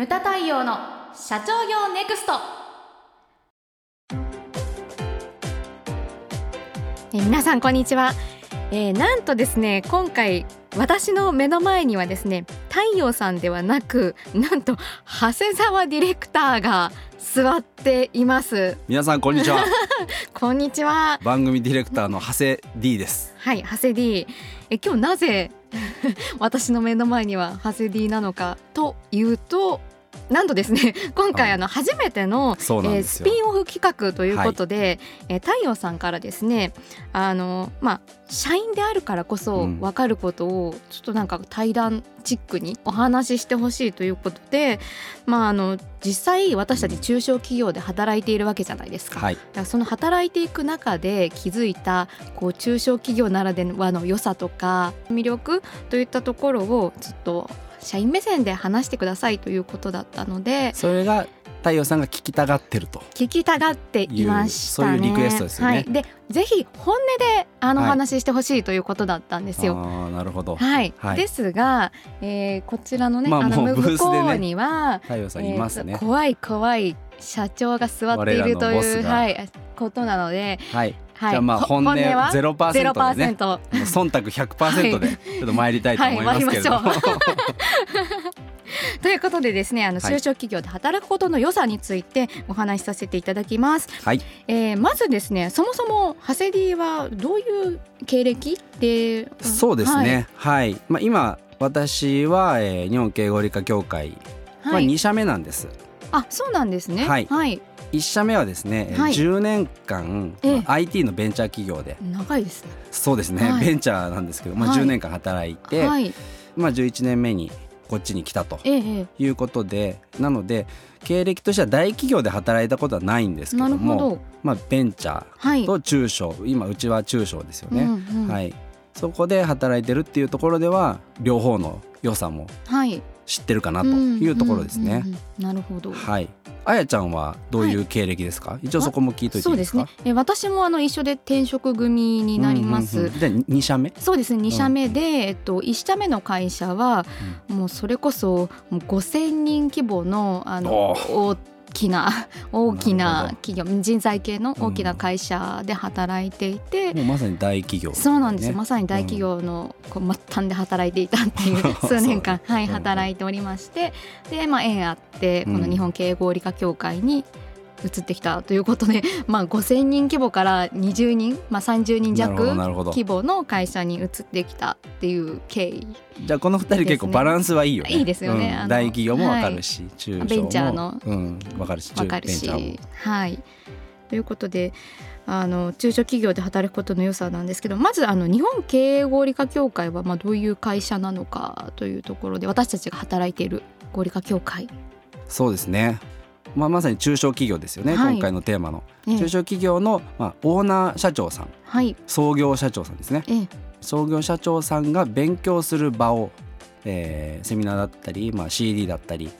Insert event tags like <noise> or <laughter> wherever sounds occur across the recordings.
ムタ太陽の社長業ネクスト。えー皆さんこんにちは、えーなんとですね今回私の目の前にはですね太陽さんではなくなんと長谷沢ディレクターが座っています。皆さんこんにちは。<laughs> こんにちは。番組ディレクターの長谷 D です。はい長谷 D え今日なぜ <laughs> 私の目の前には長谷 D なのかというとなんとですね <laughs> 今回はい。あの初めての、えースピンオフ企画ということで、えー太陽さんからですねあのまあ社員であるからこそうん。分かることをちょっとなんか対談チックにお話ししてほしいということで、まああの実際私たち中小企業で働いているわけじゃないですか。はい。だからその働いていく中で気づいたこう中小企業ならではの良さとか魅力といったところをちょっと社員目線で話してくださいということだったのでそれが太陽さんが聞きたがってると。聞きたがっていましたね。そういうリクエストですよね。はい、でぜひ本音であのおはい。話ししてほしいということだったんですよ。ああなるほど。はい、はい。ですが、えーこちらのね、まああの向こうには、太陽さんいますね。えーと怖い怖い社長が座っているという、はい、ことなので、はい、はい、じゃあまあほ本音はゼロパーセントでね。0%もう忖度100%でちょっと参りたいと思いますけれども、はい。参 <laughs> ということでですねあのはい。中小企業で働くことの良さについてお話しさせていただきます、はい。えーまずですねそもそも長谷 D はどういう経歴で？そうですね。はい、まあ今私は、えー日本敬語理科協会ははい、はい2社目なんです、あそうなんですね。はい。はい、1社目はですね、えーはい10年間、え IT のベンチャー企業で。長いですね。そうですね、はい。ベンチャーなんですけど、まあ、はい。10年間働いて、はい。まあ、11年目にこっちに来たとえええいうことでなので経歴としては大企業で働いたことはないんですけどもど。まあ、ベンチャはい。ーと中小今うちは中小ですよね、うんうん。はい、そこで働いてるっていうところでは両方の良さもはい。知ってるかなというところですね。うんうんうんなるほど。はい、あやちゃんはどういう経歴ですか、一応そこも聞いといてそいういですすね。え私もあの一緒で転職組になります、うんうんうん。で2社目？そうですね。2社目で、えっと、1社目の会社は、もうそれこそもう5,000人規模のあのきな大きな <laughs> 企業人材系の大きな会社で働いていて、もうまさに大企業、そうなんです、ね。まさに大企業のこう末端で働いていたっていう数年間、はい、うん。働いておりまして。で、まあ、縁あってこの日本経営合理化協会に移ってきたということで、<laughs> まあ、5,000人規模から20人、まあ、30人弱規模の会社に移ってきたっていう経緯じゃあこの二人結構バランスはいいよね。いいですよね。うん。大企業もわかるし、中小も。ベンチャーの。うん。わかるし、かるベンチャーも。し。はい、ということであの中小企業で働くことの良さなんですけどまずあの日本経営合理化協会はまあどういう会社なのかというところで私たちが働いている合理化協会、そうですね。まあまさに中小企業ですよね。はい。今回のテーマの。ええ。中小企業のまあオーナー社長さん、はい。創業社長さんですね。ええ。創業社長さんが勉強する場を、えーセミナーだったり、まあ CD だったり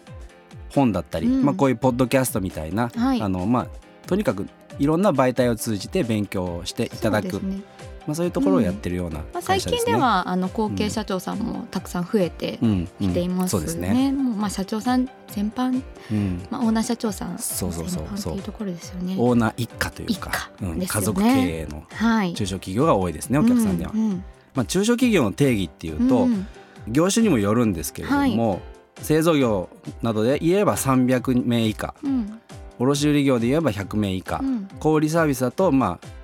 本だったり、うん。まあこういうポッドキャストみたいな、はい。あのまあとにかくいろんな媒体を通じて勉強していただく。ねまあ、そういうところをやってるようなまあ、最会社ですね。近ではあの後継社長さんもたくさん増えてうん。うん。きていますそうですね。ね。もうまあ社長さん全般、うん、まあ、オーナー社長さん全般っていうところですよね。オーナー一家というか、ね。家族経営のはい。中小企業が多いですね、お客さんでは。うんうん。まあ、中小企業の定義っていうと、うん業種にもよるんですけれども、製造業などで言えば300名以下。うん。卸売業で言えば100名以下、うん。小売サービスだとまあ100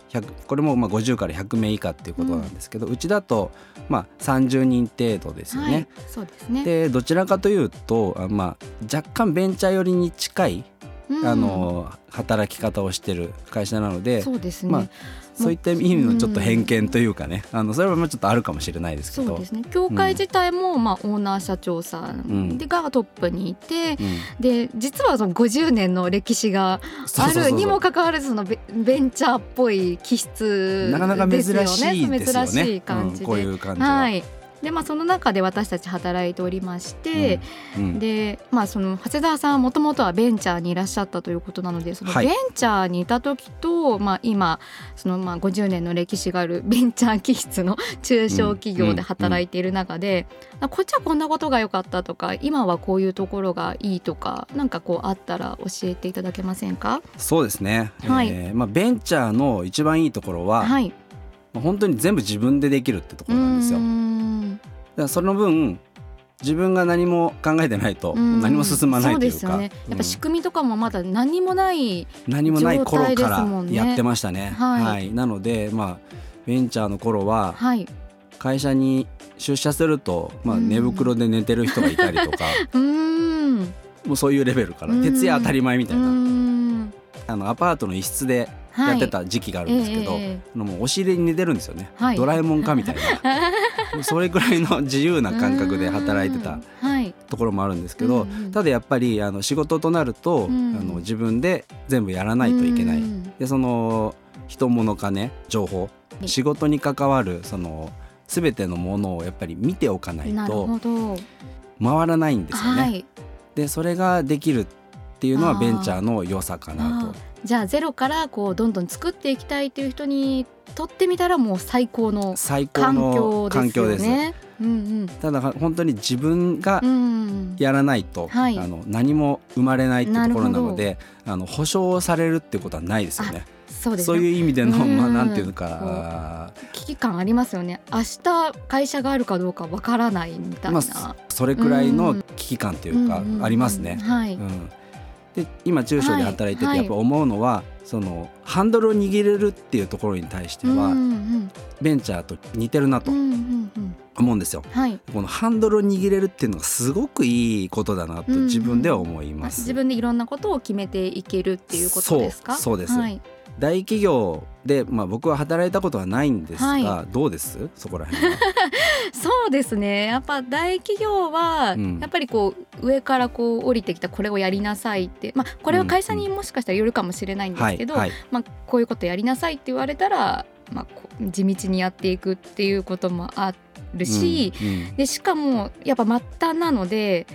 これもまあ50から100名以下っていうことなんですけど、うちだとまあ30人程度ですよね。はい、そうですね。でどちらかというとあまあ若干ベンチャー寄りに近い、うんあの働き方をしてる会社なのでそうですね。まあそういった意味のちょっと偏見というかね、あのそれはまあちょっとあるかもしれないですけど。そうですね。協会自体も、まあオーナー社長さんでがトップにいて、うん。で実はその50年の歴史があるにもかかわらずそのベベンチャーっぽい気質なかなか珍しいですよね。珍しい感じで、うんこういう感じは、はい。でまあその中で私たち働いておりまして、うんうん。でまあその長谷澤さんはもともとはベンチャーにいらっしゃったということなのでそのはい。ベンチャーにいた時と、まあ今そのまあ50年の歴史があるベンチャー気質の中小企業で働いている中で、あこっちはこんなことが良かったとか今はこういうところがいいとかなんかこうあったら教えていただけませんか？そうですね、はい。えーまあ、ベンチャーの一番いいところは、はい。まあ本当に全部自分でできるってところなんですよ。だん。からその分自分が何も考えてないとうん。何も進まないというか、そうですよね。やっぱ仕うん組みとかもまだ何もない、何もない頃からやってましたね。はい。なので、まあ、ベンチャーの頃ははい。会社に出社すると、まあ、うん。寝袋で寝てる人がいたりとか、<laughs> うーん。もうそういうレベルから。うん。徹夜当たり前みたいうな、ん。あのアパートの一室でやってた時期があるんですけど、はいえええあのもうお尻に寝てるんですよね、はい。ドラえもんかみたいな。<laughs> それくらいの自由な感覚で働いてたところもあるんですけど、うんうんただやっぱりあの仕事となると、うん。あの自分で全部やらないといけない。うんでその人物金情報い。仕事に関わるその全てのものをやっぱり見ておかないと回らないんですよね。はい。でそれができるっていうのはベンチャーの良さかなと。あ。じゃあゼロからこうどんどん作っていきたいという人にとってみたらもう最高の環の境です環境です。よね。うん。ただ本当に自分がうんうんやらないと、はい。あの何も生まれないっていうところなのであの保証されるってことはないですよね。そうですそうねいう意味での、うんまあなんていうのか、危機感ありますよね。明日会社があるかどうかわからないみたいな、まあそれくらいの危機感というか、んんん。ありますね。はい、うん、で今中小で働いてはい。てやっぱ思うのは、そのハンドルを握れるっていうところに対しては、うんうんベンチャーと似てるなとうんうんうん。うん思うんですよ。はい。このハンドルを握れるっていうのがすごくいいことだなと自分では思いあます。自分でいろんなことを決めていけるっていうことですか？そうそうです。はい、大企業で、まあ、僕は働いたことはないんですが、はどうです？そこら辺は。<laughs> そうですね。やっぱ大企業はうん。やっぱりこう上からこう降りてきたこれをやりなさいって、まあ、これは会社にもしかしたらよるかもしれないんですけど、はいはい。まあ、こういうことやりなさいって言われたら、まあ、地道にやっていくっていうこともあるし、うんうん。でしかもやっぱ末端なので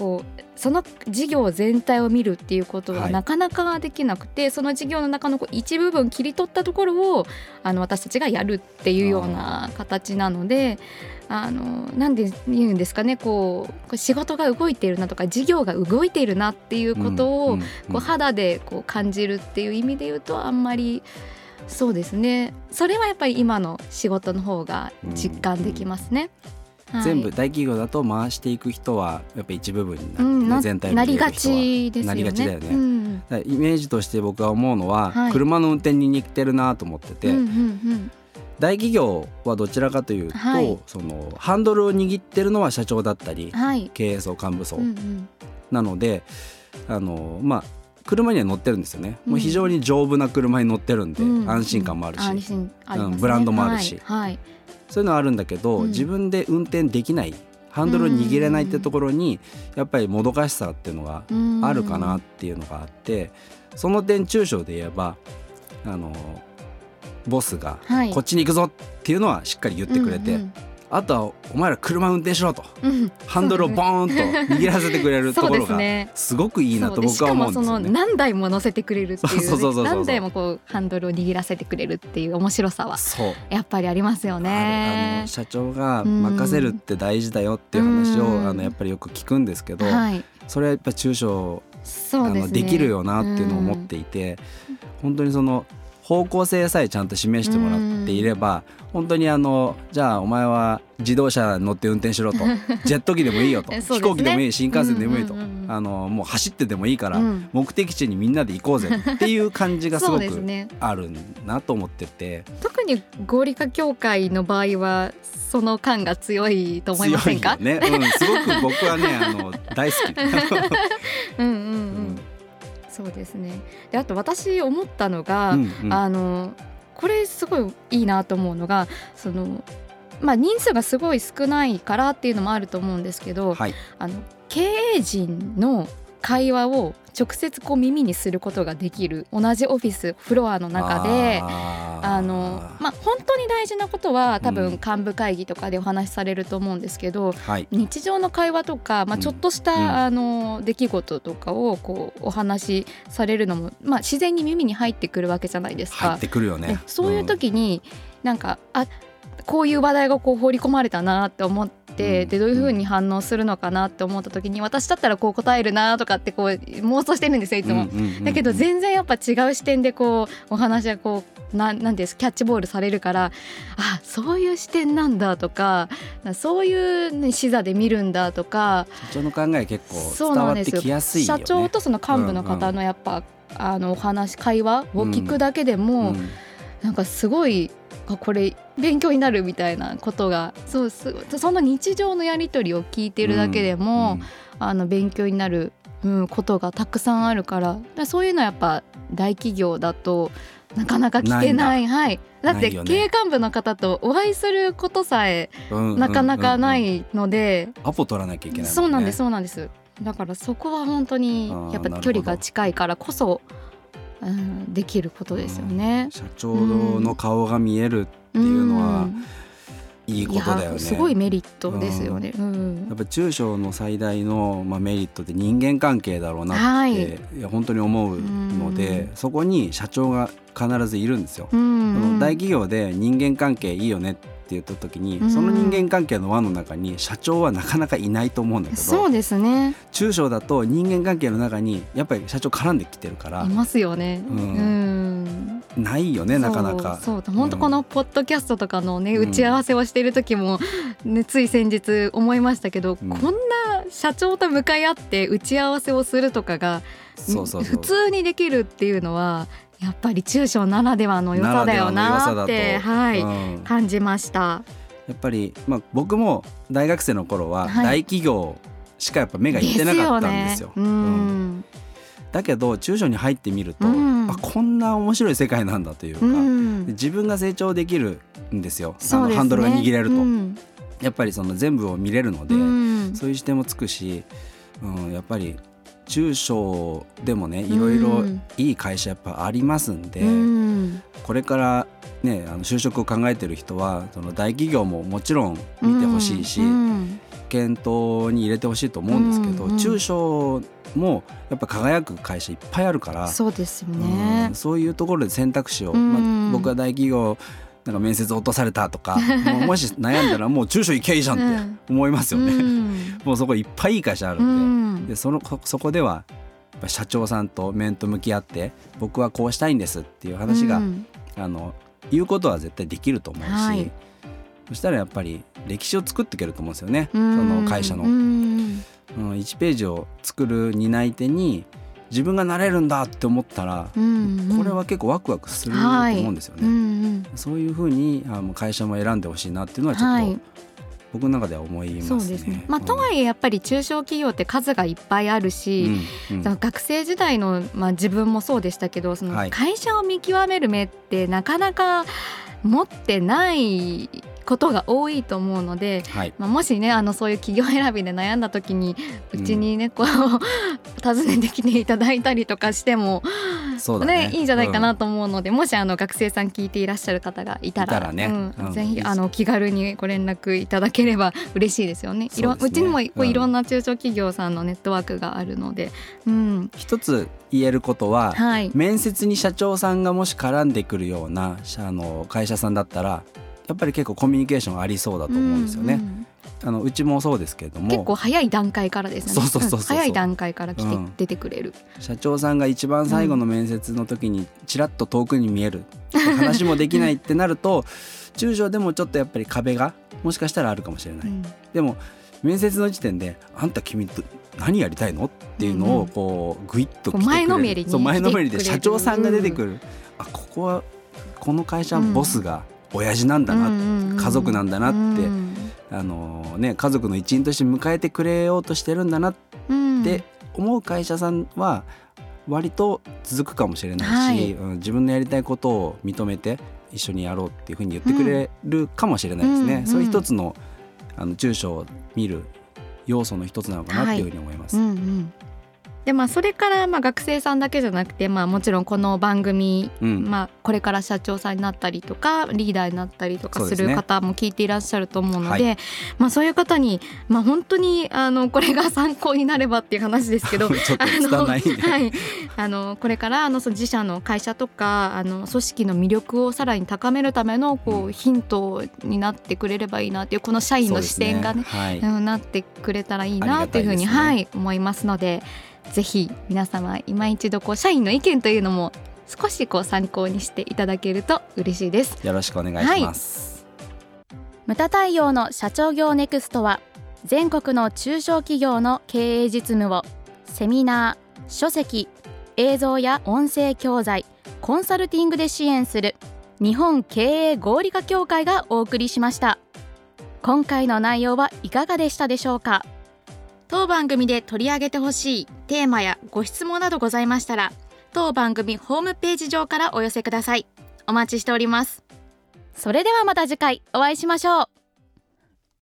こうその事業全体を見るっていうことははいなかなかできなくて、その事業の中の一部分切り取ったところをあの私たちがやるっていうような形なので。あのなんで言うんですかねこう仕事が動いているなとか事業が動いているなっていうことを、うんうんこう肌でこう感じるっていう意味で言うとあんまりそうですねそれはやっぱり今の仕事の方が実感できますね。はい。全部大企業だと回していく人はやっぱ一部分になって、うん、な全体をなりがちですよね。なりがちだよね。うん。イメージとして僕は思うのは、はい。車の運転に似てるなと思ってて、うんうん大企業はどちらかというと、はい。そのハンドルを握ってるのは社長だったりうん、はい、経営層幹部層うんうん。なので、あのまあ車には乗ってるんですよね、うん。もう非常に丈夫な車に乗ってるんで、うん。安心感もあるし、うんブランドもあるし。はいはいそういうのはあるんだけど、うん。自分で運転できないハンドルを握れないってところに、やっぱりもどかしさっていうのがうん。あるかなっていうのがあって、その点中小で言えばあのボスがはい。こっちに行くぞっていうのはしっかり言ってくれて、うんあとはお前ら車運転しろと。うん。うんハンドルをボーンと握らせてくれるところがすごくいいなと僕は思うんですしかもそのよね。何台も乗せてくれるっていう何台もこうハンドルを握らせてくれるっていう面白さはそう。やっぱりありますよあるあねの。社長が任せるって大事だよっていう話を、うん。あのやっぱりよく聞くんですけど、はい、それはやっぱり中小そうですね。あのできるよなっていうのを思っていて、本当にその方向性さえちゃんと示してもらっていれば、本当にあのじゃあお前は自動車乗って運転しろと。<laughs> ジェット機でもいいよと、ね。飛行機でもいい新幹線でもいいと、うんうんうんうん。あのもう走ってでもいいから、うん。目的地にみんなで行こうぜっていう感じがすそごく。あるなと思ってて、特に合理化協会の場合はその感が強いと思いませんか？ね、うん、すごく僕はねあの大好き。<laughs> うんうんうん。そうですね。であと私思ったのが、うんうんあのこれすごいいいなと思うのがその。まあ、人数がすごい少ないからっていうのもあると思うんですけど、はいあの経営陣の会話を直接こう耳にすることができる同じオフィスフロアの中であのまあ本当に大事なことは多うん。分幹部会議とかでお話しされると思うんですけど、はい。日常の会話とか、まあ、うん。ちょっとした、うん。あの出来事とかをこうお話しされるのも、まあ、自然に耳に入ってくるわけじゃないですか。入っ。てくるよでねそういう時に、なんかあこういう話題がこう放り込まれたなって思って、うん。でどういうふうに反応するのかなって思った時に私だったらこう答えるなとかってこう妄想してるんですよいつも。うんうんうんうんだけど全然やっぱ違う視点でこうお話がこうななんですキャッチボールされるからあそういう視点なんだとかそういう、ね、視座で見るんだとか社長の考え結構そう伝わってきやすいよね。社長とその幹部の方のやっぱ、あのお話会話を聞くだけでも、うん。なんかすごいあこれ勉強になるみたいなことがそうすその日常のやり取りを聞いてるだけでも、うんあの勉強になる、うん、ことがたくさんあるからそういうのはやっぱ大企業だとなかなか聞けない。はい、だって経営幹部の方とお会いすることさえうんなかなかなうんうんいので、アポ取らなきゃいけないそうなんですそうなんです。だからそこは本当にやっぱ距離が近いからこそ、うん、できることですよね。社長の顔が見えるっていうのはん。いいことだよね。すごいメリットですよね。うん。やっぱ中小の最大の、まあ、メリットって人間関係だろうなって、はい。い、や本当に思うので、うん。そこに社長が必ずいるんですよ。うん。あの大企業で人間関係いいよねって言った時に、うん。その人間関係の輪の中に社長はなかなかいないと思うんだけどそうですね。中小だと人間関係の中にやっぱり社長絡んできてるからいますよね。ううん。んないよねなかなか。そう。そう本当このポッドキャストとかのね、うん。打ち合わせをしている時も、ね、つい先日思いましたけど、うん。こんな社長と向かい合って打ち合わせをするとかがそうそうそう。普通にできるっていうのはやっぱり中小ならではの良さだよなって、はいうん。感じました。やっぱり、まあ、僕も大学生の頃ははい。大企業しかやっぱ目がいってなかったんですよ。ですよね。うん。だけど中小に入ってみると、うん。あこんな面白い世界なんだというか、うん。自分が成長できるんですよ。ねあのハンドルが握れると、うん。やっぱりその全部を見れるので、うん。そういう視点もつくし、うん、やっぱり中小でもねいろいろうんいい会社やっぱありますんで、うん。これからねあの就職を考えてる人はその大企業ももちろん見てほしいし、うん。検討に入れてほしいと思うんですけど、うんうん中小もやっぱ輝く会社いっぱいあるから、そうですようねん。そういうところで選択肢を、うん。まあ、僕は大企業なんか面接落とされたとかもうもし悩んだらもう中小行けばいいじゃんって思いますよね。うん。もうそこいっぱいいい会社あるうんで,、ん。でそのそこでは社長さんと面と向き合って僕はこうしたいんですっていう話が、うん。あの言うことは絶対できると思うし、はい。そしたらやっぱり歴史を作っていけると思うんですよね、うん。その会社の。うん。うん、1ページを作る担い手に自分がなれるんだって思ったら、うんこれは結構ワクワクするとはい思うんですよね。うんうん。そういうふうにあの会社も選んでほしいなっていうのはちょっと、はい。僕の中では思いますね。そうですね。まあとはいえやっぱり中小企業って数がいっぱいあるし、うんうん学生時代の、まあ、自分もそうでしたけどそのはい。会社を見極める目ってなかなか持ってないことが多いと思うので、はい、まあ、もしねあのそういう企業選びで悩んだ時にうちにね、こう <laughs> 訪ねてきていただいたりとかしてもそうだね。ねいいんじゃないかなと思うので、もしあの学生さん聞いていらっしゃる方がいたらいたらね。うんうん。ぜひあの気軽にご連絡いただければ嬉しいですよね。うね。ちにもいろんな中小企業さんのネットワークがあるので、うん、一つ言えることは、はい、面接に社長さんがもし絡んでくるようなあの会社さんだったらやっぱり結構コミュニケーションありそうだと思うんですよね。うんうんあのうちもそうですけれども。結構早い段階からですね。そうそうそうそうそう。ん早い段階から来て、うん出てくれる。社長さんが一番最後の面接の時にちらっと遠くに見える話もできないってなると中小でもちょっとやっぱり壁がもしかしたらあるかもしれない。うん。でも面接の時点で「あんた君と何やりたいの?」っていうのうんうん。をこうグイッと前のめりにそう前のめりで社長さんが出てくる、あここはこの会社のボスが親父なんだな、家族なんだなってあのね、家族の一員として迎えてくれようとしてるんだなっうん。て思う会社さんは割と続くかもしれないし、はい。うん自分のやりたいことを認めて一緒にやろうっていうふうに言ってくれるかもしれないですね。うんそういう一つのあの中小を見る要素の一つなのかなっていうふうに思います。うんうんでまあそれからまあ学生さんだけじゃなくてまあもちろんこの番組、うん。まあこれから社長さんになったりとかリーダーになったりとかする方も聞いていらっしゃると思うので、はまあそういう方にまあ本当にあのこれが参考になればっていう話ですけど <laughs> ちょっと拙いんで、はい、あのこれからあの自社の会社とかあの組織の魅力をさらに高めるためのこううヒントになってくれればいいなっていうこの社員の視点がねそうですはい。うんなってくれたらいいなというふうに、ありがたはいい思いますのでぜひ皆様今一度こう社員の意見というのも少しこう参考にしていただけると嬉しいです。よろしくお願いします、ムタ太陽の社長業ネクストは全国の中小企業の経営実務をセミナー書籍映像や音声教材コンサルティングで支援する日本経営合理化協会がお送りしました。今回の内容はいかがでしたでしょうか？当番組で取り上げてほしいテーマやご質問などございましたら当番組ホームページ上からお寄せください。お待ちしております。それではまた次回お会いしましょう。